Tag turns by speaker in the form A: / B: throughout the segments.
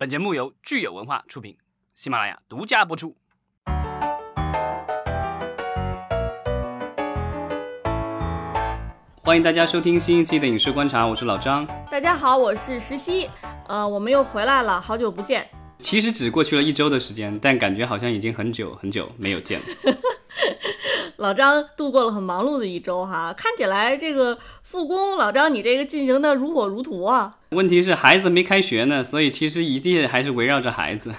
A: 本节目由聚友文化出品，喜马拉雅独家播出。欢迎大家收听新一期的《影视观察》，我是老张。
B: 大家好，我是石溪，呃，我们又回来了，好久不见。
A: 其实只过去了一周的时间，但感觉好像已经很久很久没有见了。
B: 老张度过了很忙碌的一周哈，看起来这个复工，老张你这个进行的如火如荼啊。
A: 问题是孩子没开学呢，所以其实一切还是围绕着孩子。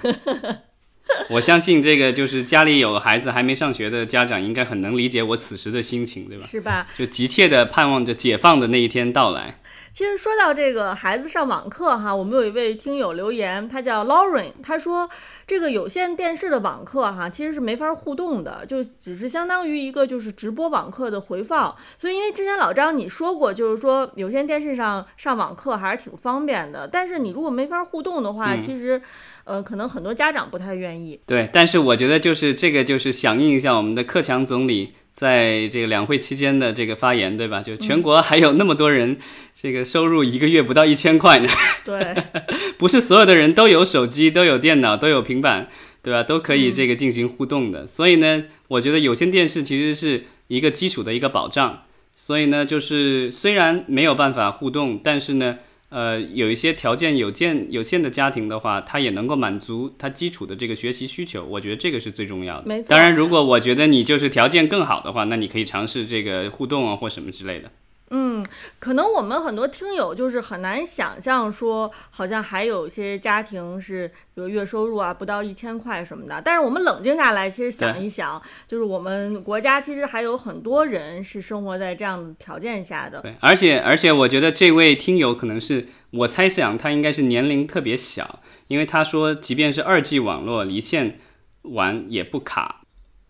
A: 我相信这个就是家里有孩子还没上学的家长，应该很能理解我此时的心情，对吧？
B: 是吧？
A: 就急切的盼望着解放的那一天到来。
B: 其实说到这个孩子上网课哈，我们有一位听友留言，他叫 Lauren，他说这个有线电视的网课哈，其实是没法互动的，就只是相当于一个就是直播网课的回放。所以因为之前老张你说过，就是说有线电视上上网课还是挺方便的，但是你如果没法互动的话，其实呃可能很多家长不太愿意。
A: 对，但是我觉得就是这个就是响应一下我们的克强总理。在这个两会期间的这个发言，对吧？就全国还有那么多人，这个收入一个月不到一千块呢。
B: 对，
A: 不是所有的人都有手机、都有电脑、都有平板，对吧？都可以这个进行互动的。所以呢，我觉得有线电视其实是一个基础的一个保障。所以呢，就是虽然没有办法互动，但是呢。呃，有一些条件有限有限的家庭的话，他也能够满足他基础的这个学习需求。我觉得这个是最重要的。
B: 没错。
A: 当然，如果我觉得你就是条件更好的话，那你可以尝试这个互动啊，或什么之类的。
B: 嗯，可能我们很多听友就是很难想象说，好像还有一些家庭是，比如月收入啊不到一千块什么的。但是我们冷静下来，其实想一想，就是我们国家其实还有很多人是生活在这样的条件下的。
A: 对，而且而且我觉得这位听友可能是我猜想他应该是年龄特别小，因为他说即便是二 G 网络离线玩也不卡。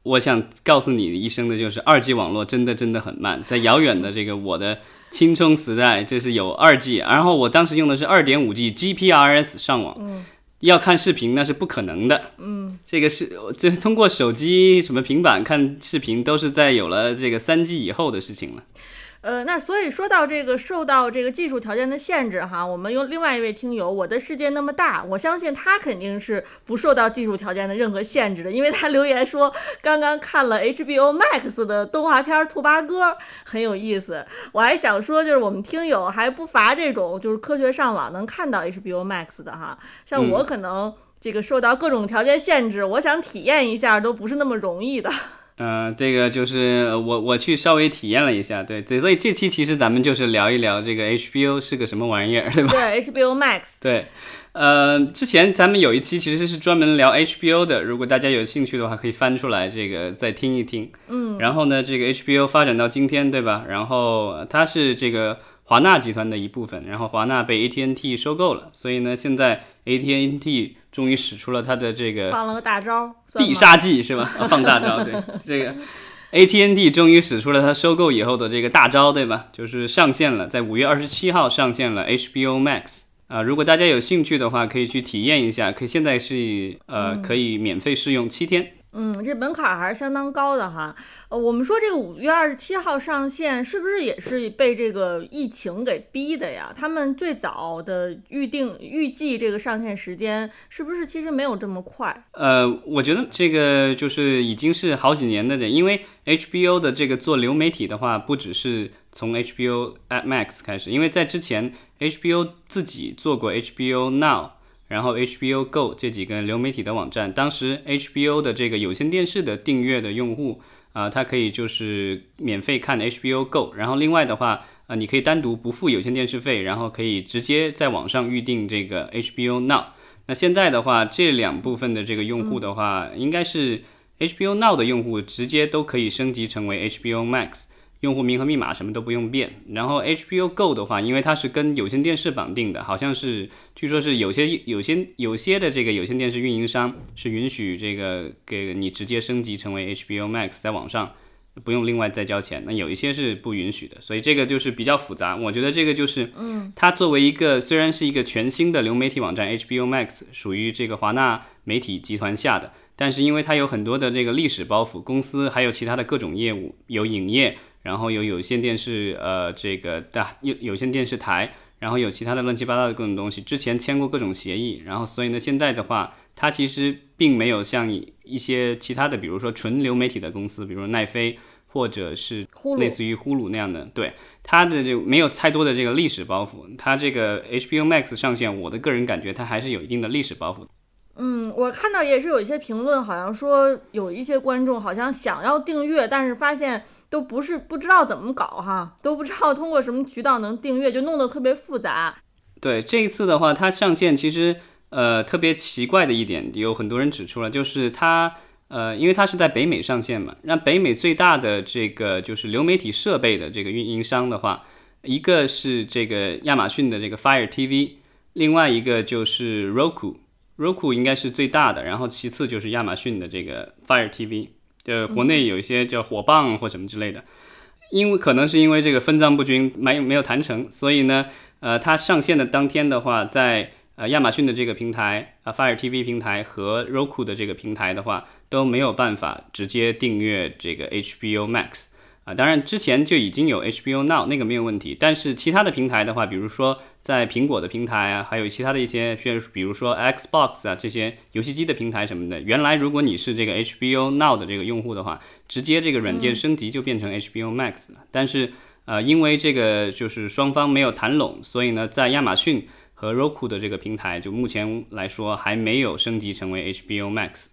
A: 我想告诉你一声的就是，二 G 网络真的真的很慢，在遥远的这个我的青春时代，这是有二 G，然后我当时用的是二点五 G GPRS 上网，要看视频那是不可能的，
B: 嗯，
A: 这个是这通过手机什么平板看视频都是在有了这个三 G 以后的事情了。
B: 呃，那所以说到这个受到这个技术条件的限制哈，我们用另外一位听友，我的世界那么大，我相信他肯定是不受到技术条件的任何限制的，因为他留言说刚刚看了 HBO Max 的动画片《兔八哥》，很有意思。我还想说，就是我们听友还不乏这种就是科学上网能看到 HBO Max 的哈，像我可能这个受到各种条件限制，我想体验一下都不是那么容易的。
A: 嗯，这个就是我我去稍微体验了一下，对，所以这期其实咱们就是聊一聊这个 HBO 是个什么玩意儿，对吧？
B: 对，HBO Max。
A: 对，呃，之前咱们有一期其实是专门聊 HBO 的，如果大家有兴趣的话，可以翻出来这个再听一听。
B: 嗯。
A: 然后呢，这个 HBO 发展到今天，对吧？然后它是这个华纳集团的一部分，然后华纳被 AT&T 收购了，所以呢，现在 AT&T。终于使出了他的这个
B: 放了个大招，
A: 必杀技是吧？放大招，对这个 AT&T 终于使出了它收购以后的这个大招，对吧？就是上线了，在五月二十七号上线了 HBO Max 啊。如果大家有兴趣的话，可以去体验一下，可以现在是呃可以免费试用七天。
B: 嗯，这门槛还是相当高的哈。呃，我们说这个五月二十七号上线，是不是也是被这个疫情给逼的呀？他们最早的预定预计这个上线时间，是不是其实没有这么快？
A: 呃，我觉得这个就是已经是好几年的人，因为 HBO 的这个做流媒体的话，不只是从 HBO Max 开始，因为在之前 HBO 自己做过 HBO Now。然后 HBO Go 这几个流媒体的网站，当时 HBO 的这个有线电视的订阅的用户啊，它可以就是免费看 HBO Go。然后另外的话，呃，你可以单独不付有线电视费，然后可以直接在网上预定这个 HBO Now。那现在的话，这两部分的这个用户的话，应该是 HBO Now 的用户直接都可以升级成为 HBO Max。用户名和密码什么都不用变，然后 HBO Go 的话，因为它是跟有线电视绑定的，好像是据说是有些有些有些的这个有线电视运营商是允许这个给你直接升级成为 HBO Max，在网上不用另外再交钱，那有一些是不允许的，所以这个就是比较复杂。我觉得这个就是，
B: 嗯，
A: 它作为一个虽然是一个全新的流媒体网站，HBO Max 属于这个华纳媒体集团下的，但是因为它有很多的这个历史包袱，公司还有其他的各种业务，有影业。然后有有线电视，呃，这个大有有线电视台，然后有其他的乱七八糟的各种东西，之前签过各种协议，然后所以呢，现在的话，它其实并没有像一些其他的，比如说纯流媒体的公司，比如奈飞或者是类似于呼噜那样的，对它的就没有太多的这个历史包袱。它这个 HBO Max 上线，我的个人感觉它还是有一定的历史包袱。
B: 嗯，我看到也是有一些评论，好像说有一些观众好像想要订阅，但是发现都不是不知道怎么搞哈，都不知道通过什么渠道能订阅，就弄得特别复杂。
A: 对，这一次的话，它上线其实呃特别奇怪的一点，有很多人指出了，就是它呃因为它是在北美上线嘛，让北美最大的这个就是流媒体设备的这个运营商的话，一个是这个亚马逊的这个 Fire TV，另外一个就是 Roku。Roku 应该是最大的，然后其次就是亚马逊的这个 Fire TV，呃，国内有一些叫火棒或什么之类的，因为可能是因为这个分赃不均，没没有谈成，所以呢，呃，它上线的当天的话，在呃亚马逊的这个平台啊 Fire TV 平台和 Roku 的这个平台的话，都没有办法直接订阅这个 HBO Max。啊，当然之前就已经有 HBO Now 那个没有问题，但是其他的平台的话，比如说在苹果的平台啊，还有其他的一些，比如说 Xbox 啊这些游戏机的平台什么的，原来如果你是这个 HBO Now 的这个用户的话，直接这个软件升级就变成 HBO Max 了。但是呃，因为这个就是双方没有谈拢，所以呢，在亚马逊和 Roku 的这个平台，就目前来说还没有升级成为 HBO Max。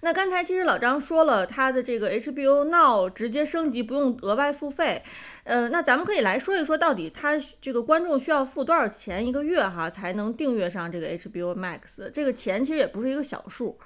B: 那刚才其实老张说了，他的这个 HBO Now 直接升级不用额外付费，呃，那咱们可以来说一说，到底他这个观众需要付多少钱一个月哈，才能订阅上这个 HBO Max？这个钱其实也不是一个小数。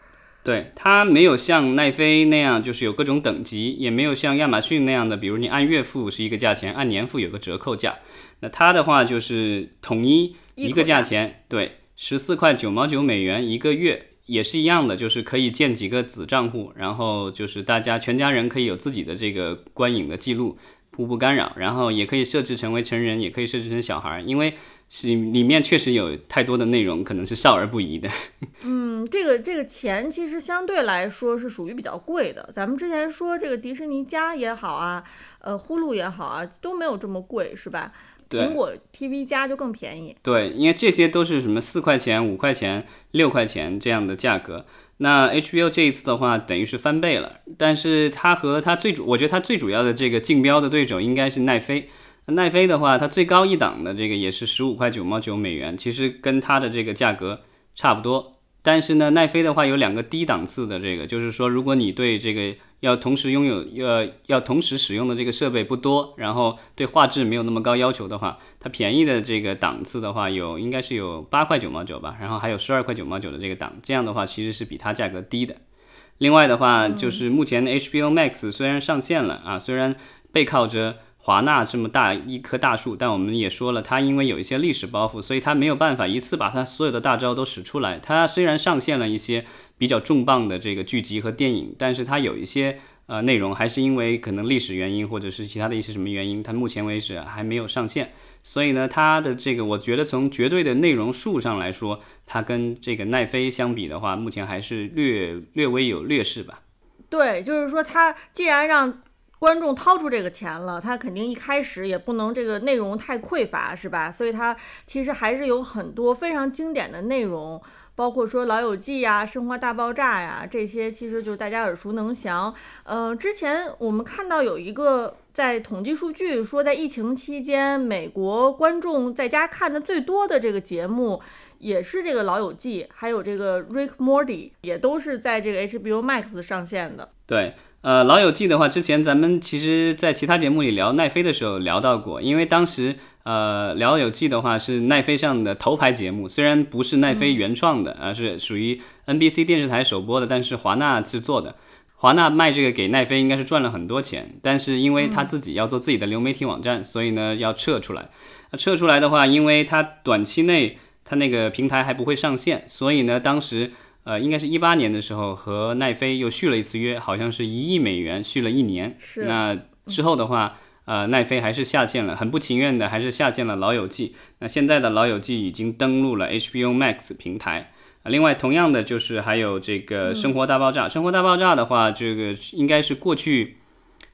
A: 对，它没有像奈飞那样，就是有各种等级，也没有像亚马逊那样的，比如你按月付是一个价钱，按年付有个折扣价。那它的话就是统一一个价钱，对，十四块九毛九美元一个月。也是一样的，就是可以建几个子账户，然后就是大家全家人可以有自己的这个观影的记录，互不干扰。然后也可以设置成为成人，也可以设置成小孩，因为是里面确实有太多的内容，可能是少儿不宜的。
B: 嗯，这个这个钱其实相对来说是属于比较贵的。咱们之前说这个迪士尼家也好啊，呃，呼噜也好啊，都没有这么贵，是吧？苹果 TV 加就更便宜，
A: 对，因为这些都是什么四块钱、五块钱、六块钱这样的价格。那 HBO 这一次的话，等于是翻倍了。但是它和它最主，我觉得它最主要的这个竞标的对手应该是奈飞。奈飞的话，它最高一档的这个也是十五块九毛九美元，其实跟它的这个价格差不多。但是呢，奈飞的话有两个低档次的这个，就是说如果你对这个。要同时拥有，要要同时使用的这个设备不多，然后对画质没有那么高要求的话，它便宜的这个档次的话，有应该是有八块九毛九吧，然后还有十二块九毛九的这个档，这样的话其实是比它价格低的。另外的话，就是目前的 HBO Max 虽然上线了啊，虽然背靠着。华纳这么大一棵大树，但我们也说了，它因为有一些历史包袱，所以它没有办法一次把它所有的大招都使出来。它虽然上线了一些比较重磅的这个剧集和电影，但是它有一些呃内容还是因为可能历史原因或者是其他的一些什么原因，它目前为止还没有上线。所以呢，它的这个我觉得从绝对的内容数上来说，它跟这个奈飞相比的话，目前还是略略微有劣势吧。
B: 对，就是说它既然让。观众掏出这个钱了，他肯定一开始也不能这个内容太匮乏，是吧？所以他其实还是有很多非常经典的内容，包括说《老友记》呀、《生活大爆炸》呀这些，其实就是大家耳熟能详。呃，之前我们看到有一个在统计数据说，在疫情期间，美国观众在家看的最多的这个节目，也是这个《老友记》，还有这个《Rick Morty》，也都是在这个 HBO Max 上线的。
A: 对。呃，老友记的话，之前咱们其实在其他节目里聊奈飞的时候聊到过，因为当时呃，老友记的话是奈飞上的头牌节目，虽然不是奈飞原创的，而是属于 NBC 电视台首播的，但是华纳制作的，华纳卖这个给奈飞应该是赚了很多钱，但是因为他自己要做自己的流媒体网站，所以呢要撤出来。那撤出来的话，因为他短期内他那个平台还不会上线，所以呢当时。呃，应该是一八年的时候和奈飞又续了一次约，好像是一亿美元续了一年。
B: 是。
A: 那之后的话，呃，奈飞还是下线了，很不情愿的还是下线了《老友记》。那现在的《老友记》已经登陆了 HBO Max 平台。啊，另外同样的就是还有这个《生活大爆炸》。《生活大爆炸》的话，这个应该是过去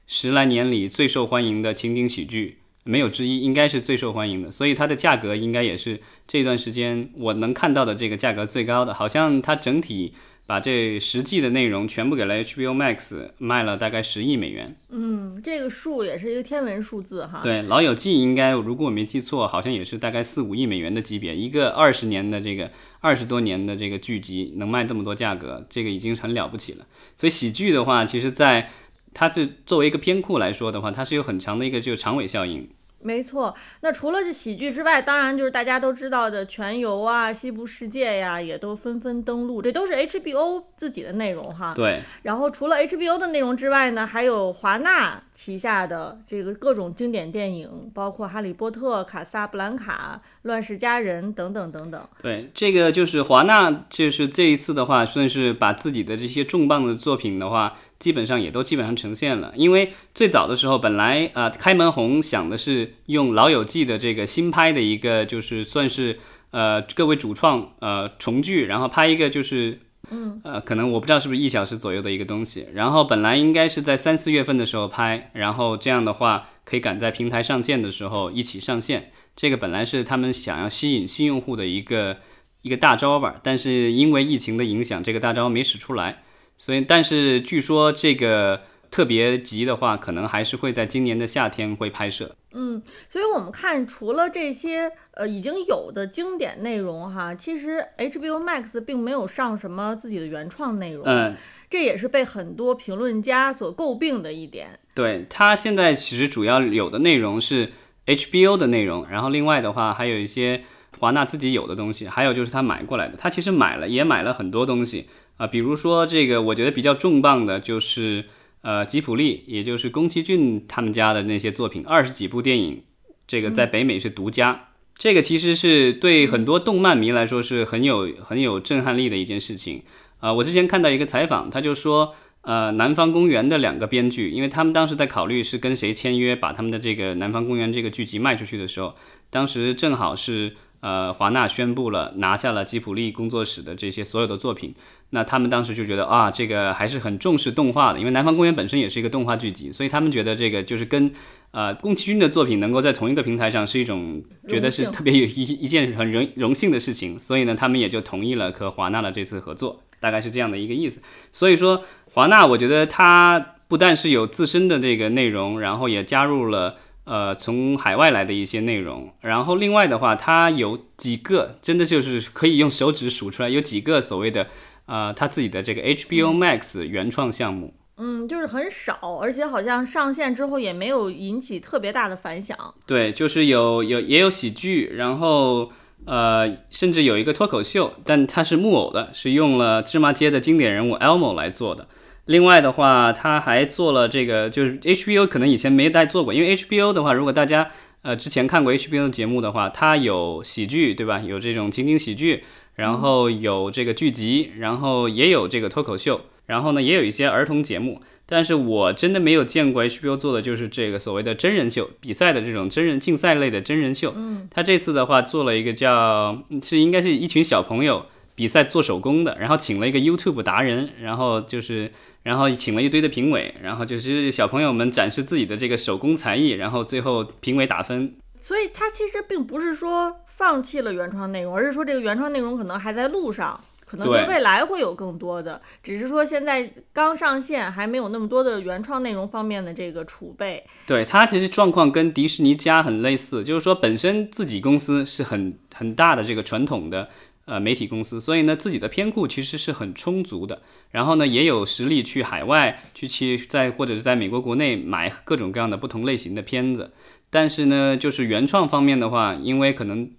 A: 十来年里最受欢迎的情景喜剧。没有之一，应该是最受欢迎的，所以它的价格应该也是这段时间我能看到的这个价格最高的，好像它整体。把这十季的内容全部给了 HBO Max，卖了大概十亿美元。
B: 嗯，这个数也是一个天文数字哈。
A: 对，《老友记》应该如果我没记错，好像也是大概四五亿美元的级别。一个二十年的这个二十多年的这个剧集能卖这么多价格，这个已经很了不起了。所以喜剧的话，其实在它是作为一个片库来说的话，它是有很长的一个就是长尾效应。
B: 没错，那除了这喜剧之外，当然就是大家都知道的《全游》啊，《西部世界》呀，也都纷纷登陆，这都是 HBO 自己的内容哈。
A: 对。
B: 然后除了 HBO 的内容之外呢，还有华纳旗下的这个各种经典电影，包括《哈利波特》《卡萨布兰卡》《乱世佳人》等等等等。
A: 对，这个就是华纳，就是这一次的话，算是把自己的这些重磅的作品的话。基本上也都基本上呈现了，因为最早的时候，本来呃开门红想的是用《老友记》的这个新拍的一个，就是算是呃各位主创呃重聚，然后拍一个就是
B: 嗯。
A: 呃可能我不知道是不是一小时左右的一个东西，然后本来应该是在三四月份的时候拍，然后这样的话可以赶在平台上线的时候一起上线，这个本来是他们想要吸引新用户的一个一个大招吧，但是因为疫情的影响，这个大招没使出来。所以，但是据说这个特别集的话，可能还是会在今年的夏天会拍摄。
B: 嗯，所以我们看，除了这些呃已经有的经典内容哈，其实 HBO Max 并没有上什么自己的原创内容。
A: 嗯，
B: 这也是被很多评论家所诟病的一点。
A: 对它现在其实主要有的内容是 HBO 的内容，然后另外的话还有一些华纳自己有的东西，还有就是他买过来的。他其实买了也买了很多东西。啊，比如说这个，我觉得比较重磅的就是，呃，吉普力，也就是宫崎骏他们家的那些作品，二十几部电影，这个在北美是独家。这个其实是对很多动漫迷来说是很有很有震撼力的一件事情。啊，我之前看到一个采访，他就说，呃，南方公园的两个编剧，因为他们当时在考虑是跟谁签约，把他们的这个南方公园这个剧集卖出去的时候，当时正好是。呃，华纳宣布了拿下了吉普力工作室的这些所有的作品，那他们当时就觉得啊，这个还是很重视动画的，因为《南方公园》本身也是一个动画剧集，所以他们觉得这个就是跟呃宫崎骏的作品能够在同一个平台上是一种觉得是特别有一 一件很荣荣幸的事情，所以呢，他们也就同意了和华纳的这次合作，大概是这样的一个意思。所以说，华纳我觉得它不但是有自身的这个内容，然后也加入了。呃，从海外来的一些内容，然后另外的话，它有几个真的就是可以用手指数出来，有几个所谓的呃，它自己的这个 HBO Max 原创项目，
B: 嗯，就是很少，而且好像上线之后也没有引起特别大的反响。
A: 对，就是有有也有喜剧，然后呃，甚至有一个脱口秀，但它是木偶的，是用了芝麻街的经典人物 Elmo 来做的。另外的话，他还做了这个，就是 HBO 可能以前没带做过，因为 HBO 的话，如果大家呃之前看过 HBO 的节目的话，它有喜剧，对吧？有这种情景喜剧，然后有这个剧集，然后也有这个脱口秀，然后呢也有一些儿童节目。但是我真的没有见过 HBO 做的就是这个所谓的真人秀比赛的这种真人竞赛类的真人秀。
B: 嗯，
A: 他这次的话做了一个叫是应该是一群小朋友比赛做手工的，然后请了一个 YouTube 达人，然后就是。然后请了一堆的评委，然后就是小朋友们展示自己的这个手工才艺，然后最后评委打分。
B: 所以他其实并不是说放弃了原创内容，而是说这个原创内容可能还在路上，可能就未来会有更多的，只是说现在刚上线，还没有那么多的原创内容方面的这个储备。
A: 对他其实状况跟迪士尼家很类似，就是说本身自己公司是很很大的这个传统的。呃，媒体公司，所以呢，自己的片库其实是很充足的，然后呢，也有实力去海外去去在或者是在美国国内买各种各样的不同类型的片子，但是呢，就是原创方面的话，因为可能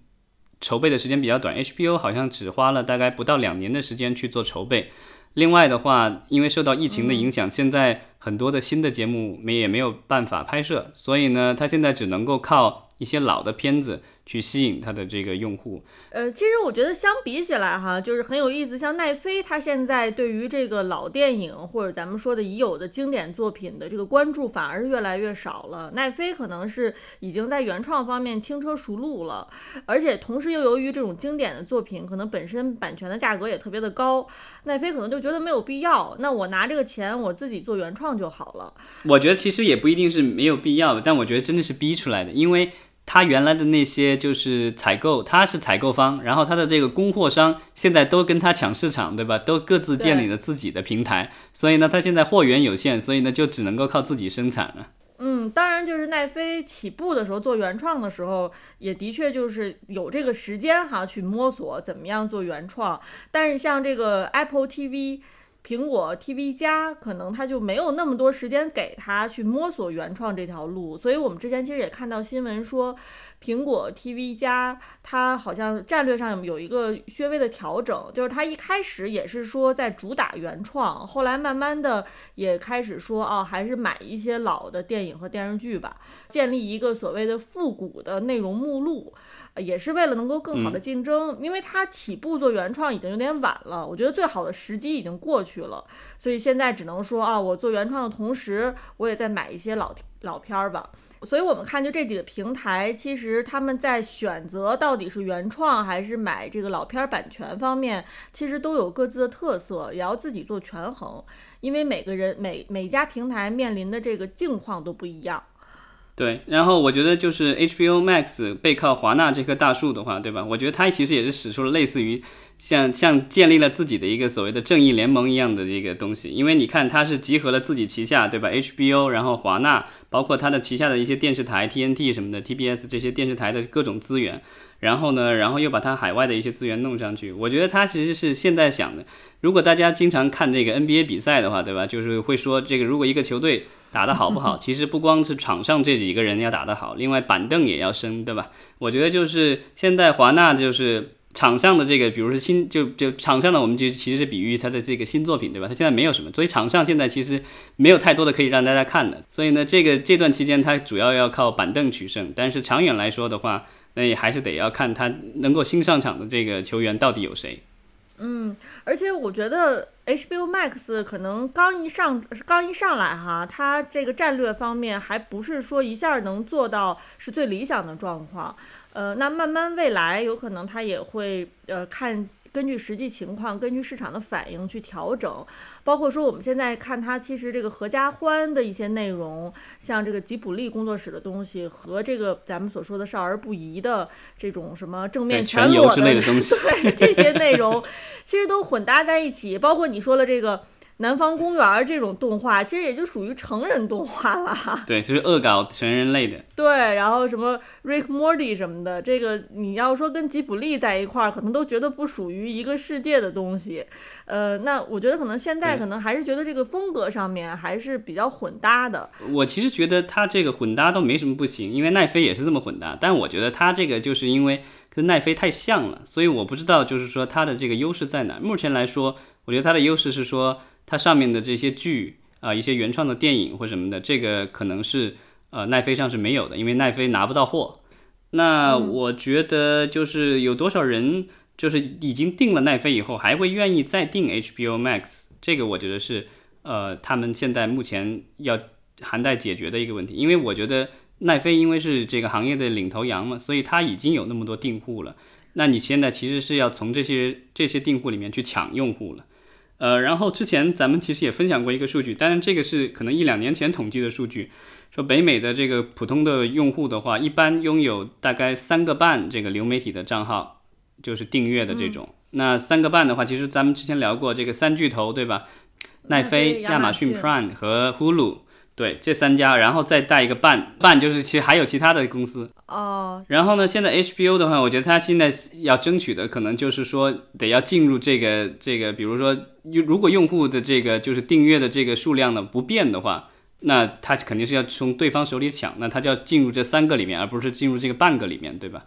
A: 筹备的时间比较短，HBO 好像只花了大概不到两年的时间去做筹备。另外的话，因为受到疫情的影响，现在很多的新的节目没也没有办法拍摄，所以呢，他现在只能够靠一些老的片子。去吸引他的这个用户，
B: 呃，其实我觉得相比起来哈，就是很有意思。像奈飞，它现在对于这个老电影或者咱们说的已有的经典作品的这个关注反而是越来越少了。奈飞可能是已经在原创方面轻车熟路了，而且同时又由于这种经典的作品可能本身版权的价格也特别的高，奈飞可能就就觉得没有必要。那我拿这个钱我自己做原创就好了。
A: 我觉得其实也不一定是没有必要，但我觉得真的是逼出来的，因为他原来的那些就是采购，他是采购方，然后他的这个供货商现在都跟他抢市场，对吧？都各自建立了自己的平台，所以呢，他现在货源有限，所以呢，就只能够靠自己生产了。
B: 嗯，当然，就是奈飞起步的时候做原创的时候，也的确就是有这个时间哈去摸索怎么样做原创。但是像这个 Apple TV。苹果 TV 加可能他就没有那么多时间给他去摸索原创这条路，所以我们之前其实也看到新闻说，苹果 TV 加它好像战略上有一个略微的调整，就是它一开始也是说在主打原创，后来慢慢的也开始说哦，还是买一些老的电影和电视剧吧，建立一个所谓的复古的内容目录。也是为了能够更好的竞争，因为它起步做原创已经有点晚了，我觉得最好的时机已经过去了，所以现在只能说啊，我做原创的同时，我也在买一些老老片儿吧。所以我们看，就这几个平台，其实他们在选择到底是原创还是买这个老片儿版权方面，其实都有各自的特色，也要自己做权衡，因为每个人每每家平台面临的这个境况都不一样。
A: 对，然后我觉得就是 HBO Max 背靠华纳这棵大树的话，对吧？我觉得它其实也是使出了类似于像像建立了自己的一个所谓的正义联盟一样的这个东西，因为你看它是集合了自己旗下，对吧？HBO，然后华纳，包括它的旗下的一些电视台 TNT 什么的 TBS 这些电视台的各种资源。然后呢，然后又把它海外的一些资源弄上去。我觉得他其实是现在想的，如果大家经常看这个 NBA 比赛的话，对吧？就是会说这个，如果一个球队打得好不好，其实不光是场上这几个人要打得好，另外板凳也要升，对吧？我觉得就是现在华纳就是场上的这个，比如说新就就场上的，我们就其实是比喻他的这个新作品，对吧？他现在没有什么，所以场上现在其实没有太多的可以让大家看的。所以呢，这个这段期间他主要要靠板凳取胜，但是长远来说的话。那也还是得要看他能够新上场的这个球员到底有谁。
B: 嗯，而且我觉得 HBO Max 可能刚一上刚一上来哈，它这个战略方面还不是说一下能做到是最理想的状况。呃，那慢慢未来有可能它也会呃看根据实际情况，根据市场的反应去调整。包括说我们现在看它，其实这个合家欢的一些内容，像这个吉卜力工作室的东西和这个咱们所说的少儿不宜的这种什么正面全裸
A: 之类的东西，
B: 对这些内容，其实都混搭在一起。包括你说的这个。南方公园这种动画其实也就属于成人动画了，
A: 对，就是恶搞成人类的。
B: 对，然后什么 Rick Morty 什么的，这个你要说跟吉卜力在一块儿，可能都觉得不属于一个世界的东西。呃，那我觉得可能现在可能还是觉得这个风格上面还是比较混搭的。
A: 我其实觉得他这个混搭都没什么不行，因为奈飞也是这么混搭。但我觉得他这个就是因为跟奈飞太像了，所以我不知道就是说他的这个优势在哪。目前来说，我觉得它的优势是说。它上面的这些剧啊，一些原创的电影或什么的，这个可能是呃奈飞上是没有的，因为奈飞拿不到货。那我觉得就是有多少人就是已经订了奈飞以后，还会愿意再订 HBO Max？这个我觉得是呃他们现在目前要还待解决的一个问题。因为我觉得奈飞因为是这个行业的领头羊嘛，所以它已经有那么多订户了。那你现在其实是要从这些这些订户里面去抢用户了。呃，然后之前咱们其实也分享过一个数据，当然这个是可能一两年前统计的数据，说北美的这个普通的用户的话，一般拥有大概三个半这个流媒体的账号，就是订阅的这种。那三个半的话，其实咱们之前聊过这个三巨头，对吧？奈飞、亚马逊 Prime 和 Hulu。对，这三家，然后再带一个半半，就是其实还有其他的公司
B: 哦。
A: 然后呢，现在 HBO 的话，我觉得它现在要争取的可能就是说，得要进入这个这个，比如说，如果用户的这个就是订阅的这个数量呢不变的话，那它肯定是要从对方手里抢，那它就要进入这三个里面，而不是进入这个半个里面，对吧？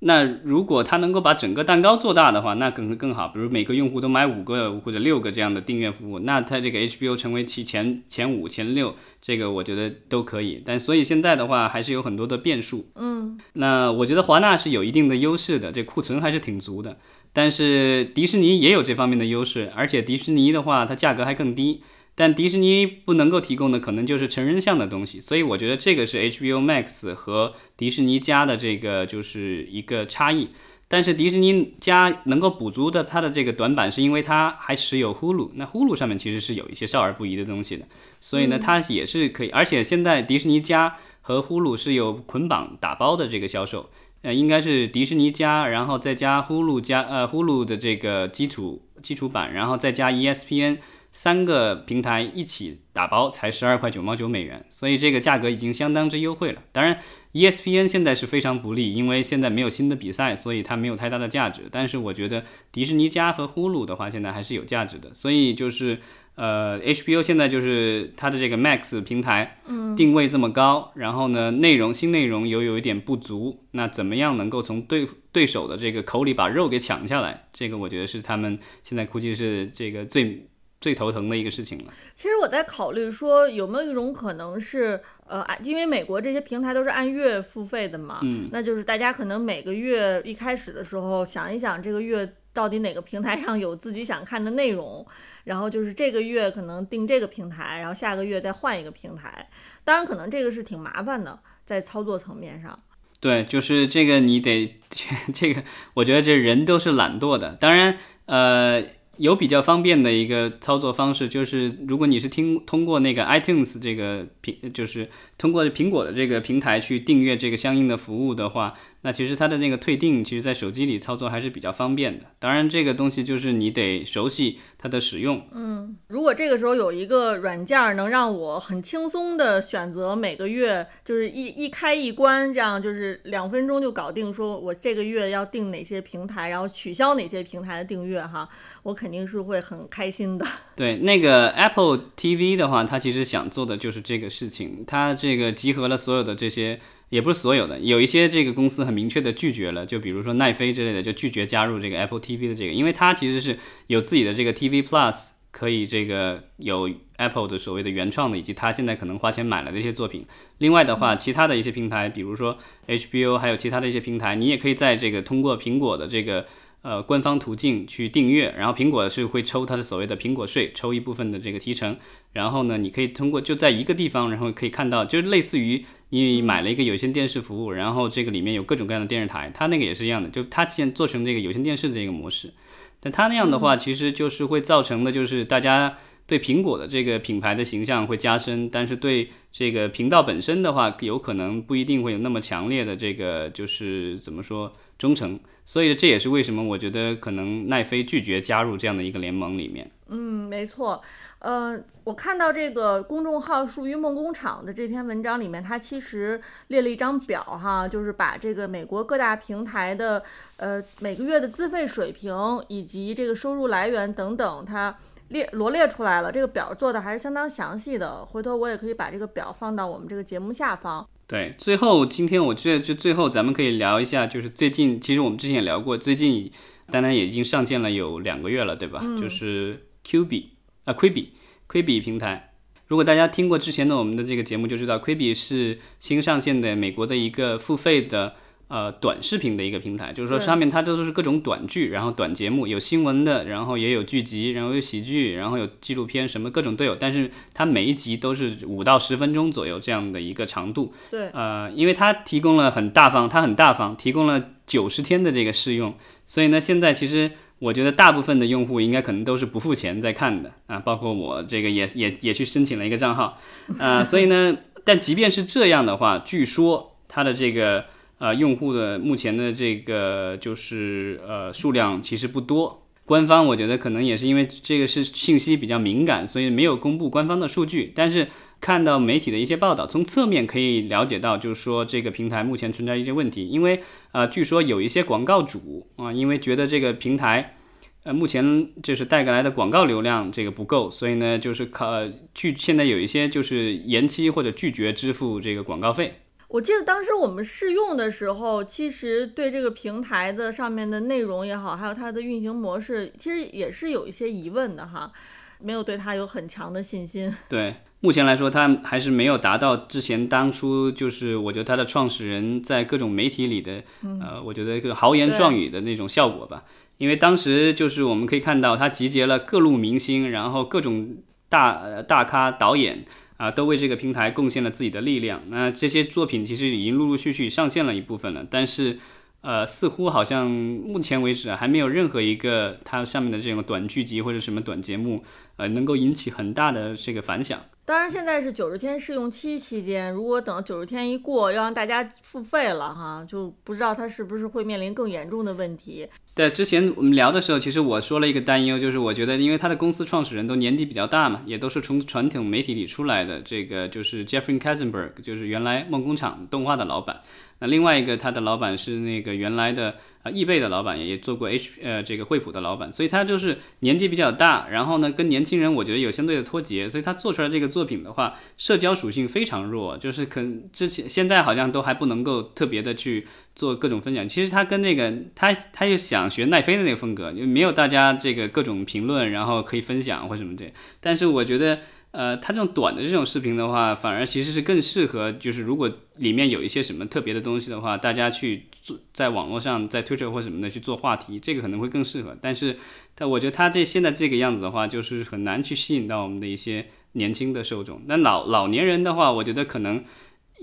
A: 那如果它能够把整个蛋糕做大的话，那可能更好。比如每个用户都买五个或者六个这样的订阅服务，那它这个 HBO 成为其前前五、前六，这个我觉得都可以。但所以现在的话，还是有很多的变数。
B: 嗯，
A: 那我觉得华纳是有一定的优势的，这库存还是挺足的。但是迪士尼也有这方面的优势，而且迪士尼的话，它价格还更低。但迪士尼不能够提供的可能就是成人向的东西，所以我觉得这个是 HBO Max 和迪士尼家的这个就是一个差异。但是迪士尼家能够补足的它的这个短板，是因为它还持有呼噜，那呼噜上面其实是有一些少儿不宜的东西的，所以呢，它也是可以。而且现在迪士尼家和呼噜是有捆绑打包的这个销售，呃，应该是迪士尼家，然后再加呼噜加呃呼噜的这个基础基础版，然后再加 ESPN。三个平台一起打包才十二块九毛九美元，所以这个价格已经相当之优惠了。当然，ESPN 现在是非常不利，因为现在没有新的比赛，所以它没有太大的价值。但是我觉得迪士尼加和呼噜的话，现在还是有价值的。所以就是呃，HBO 现在就是它的这个 Max 平台定位这么高，然后呢，内容新内容又有一点不足，那怎么样能够从对对手的这个口里把肉给抢下来？这个我觉得是他们现在估计是这个最。最头疼的一个事情了。
B: 其实我在考虑说，有没有一种可能是，呃，因为美国这些平台都是按月付费的嘛，
A: 嗯，
B: 那就是大家可能每个月一开始的时候想一想，这个月到底哪个平台上有自己想看的内容，然后就是这个月可能定这个平台，然后下个月再换一个平台。当然，可能这个是挺麻烦的，在操作层面上。
A: 对，就是这个你得，这个我觉得这人都是懒惰的。当然，呃。有比较方便的一个操作方式，就是如果你是听通过那个 iTunes 这个平，就是通过苹果的这个平台去订阅这个相应的服务的话。那其实它的那个退订，其实，在手机里操作还是比较方便的。当然，这个东西就是你得熟悉它的使用。
B: 嗯，如果这个时候有一个软件能让我很轻松的选择每个月，就是一一开一关，这样就是两分钟就搞定，说我这个月要订哪些平台，然后取消哪些平台的订阅，哈，我肯定是会很开心的。
A: 对，那个 Apple TV 的话，它其实想做的就是这个事情，它这个集合了所有的这些。也不是所有的，有一些这个公司很明确的拒绝了，就比如说奈飞之类的，就拒绝加入这个 Apple TV 的这个，因为它其实是有自己的这个 TV Plus，可以这个有 Apple 的所谓的原创的，以及它现在可能花钱买了的一些作品。另外的话，其他的一些平台，比如说 HBO，还有其他的一些平台，你也可以在这个通过苹果的这个。呃，官方途径去订阅，然后苹果是会抽它的所谓的苹果税，抽一部分的这个提成。然后呢，你可以通过就在一个地方，然后可以看到，就是类似于你买了一个有线电视服务，然后这个里面有各种各样的电视台，它那个也是一样的，就它现做成这个有线电视的这个模式。但它那样的话，其实就是会造成的，就是大家对苹果的这个品牌的形象会加深，但是对这个频道本身的话，有可能不一定会有那么强烈的这个，就是怎么说？忠诚，所以这也是为什么我觉得可能奈飞拒绝加入这样的一个联盟里面。
B: 嗯，没错。呃，我看到这个公众号“树于梦工厂”的这篇文章里面，它其实列了一张表哈，就是把这个美国各大平台的呃每个月的资费水平以及这个收入来源等等，它列罗列出来了。这个表做的还是相当详细的，回头我也可以把这个表放到我们这个节目下方。
A: 对，最后今天我觉得就最后咱们可以聊一下，就是最近其实我们之前也聊过，最近丹丹也已经上线了有两个月了，对吧？就是 Q 币啊，Quibi，Quibi 平台。如果大家听过之前的我们的这个节目，就知道 Quibi 是新上线的美国的一个付费的。呃，短视频的一个平台，就是说上面它这都是各种短剧，然后短节目，有新闻的，然后也有剧集，然后有喜剧，然后有纪录片，什么各种都有。但是它每一集都是五到十分钟左右这样的一个长度。
B: 对，
A: 呃，因为它提供了很大方，它很大方，提供了九十天的这个试用，所以呢，现在其实我觉得大部分的用户应该可能都是不付钱在看的啊，包括我这个也也也去申请了一个账号，啊，所以呢，但即便是这样的话，据说它的这个。呃，用户的目前的这个就是呃数量其实不多。官方我觉得可能也是因为这个是信息比较敏感，所以没有公布官方的数据。但是看到媒体的一些报道，从侧面可以了解到，就是说这个平台目前存在一些问题。因为呃，据说有一些广告主啊，因为觉得这个平台呃目前就是带过来的广告流量这个不够，所以呢就是靠拒现在有一些就是延期或者拒绝支付这个广告费。
B: 我记得当时我们试用的时候，其实对这个平台的上面的内容也好，还有它的运行模式，其实也是有一些疑问的哈，没有对它有很强的信心。
A: 对，目前来说，它还是没有达到之前当初就是我觉得它的创始人在各种媒体里的，呃，我觉得一个豪言壮语的那种效果吧。因为当时就是我们可以看到，它集结了各路明星，然后各种大大咖导演。啊，都为这个平台贡献了自己的力量。那这些作品其实已经陆陆续续上线了一部分了，但是，呃，似乎好像目前为止啊，还没有任何一个它上面的这种短剧集或者什么短节目，呃，能够引起很大的这个反响。
B: 当然，现在是九十天试用期期间，如果等九十天一过，要让大家付费了哈，就不知道它是不是会面临更严重的问题。
A: 对，之前我们聊的时候，其实我说了一个担忧，就是我觉得，因为他的公司创始人都年纪比较大嘛，也都是从传统媒体里出来的，这个就是 Jeffrey Katzenberg，就是原来梦工厂动画的老板。那另外一个他的老板是那个原来的啊易贝的老板，也也做过 H 呃这个惠普的老板，所以他就是年纪比较大，然后呢跟年轻人我觉得有相对的脱节，所以他做出来这个作品的话，社交属性非常弱，就是可之前现在好像都还不能够特别的去做各种分享。其实他跟那个他他又想学奈飞的那个风格，就没有大家这个各种评论，然后可以分享或什么这，但是我觉得。呃，它这种短的这种视频的话，反而其实是更适合，就是如果里面有一些什么特别的东西的话，大家去做在网络上，在推特或什么的去做话题，这个可能会更适合。但是，但我觉得它这现在这个样子的话，就是很难去吸引到我们的一些年轻的受众。那老老年人的话，我觉得可能。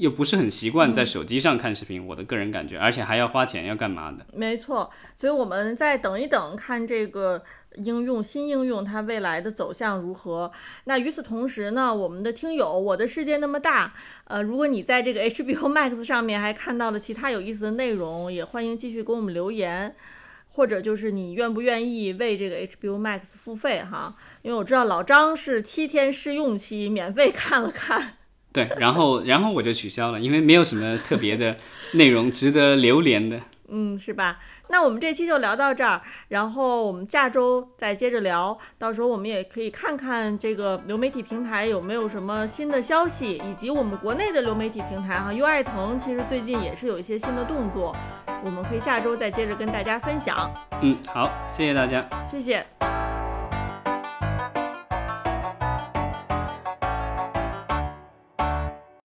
A: 又不是很习惯在手机上看视频，我的个人感觉，而且还要花钱，要干嘛的？
B: 没错，所以我们再等一等，看这个应用新应用它未来的走向如何。那与此同时呢，我们的听友，我的世界那么大，呃，如果你在这个 HBO Max 上面还看到了其他有意思的内容，也欢迎继续给我们留言，或者就是你愿不愿意为这个 HBO Max 付费哈？因为我知道老张是七天试用期，免费看了看。
A: 对，然后然后我就取消了，因为没有什么特别的内容值得留连的。
B: 嗯，是吧？那我们这期就聊到这儿，然后我们下周再接着聊。到时候我们也可以看看这个流媒体平台有没有什么新的消息，以及我们国内的流媒体平台哈，优爱腾其实最近也是有一些新的动作，我们可以下周再接着跟大家分享。
A: 嗯，好，谢谢大家，
B: 谢谢。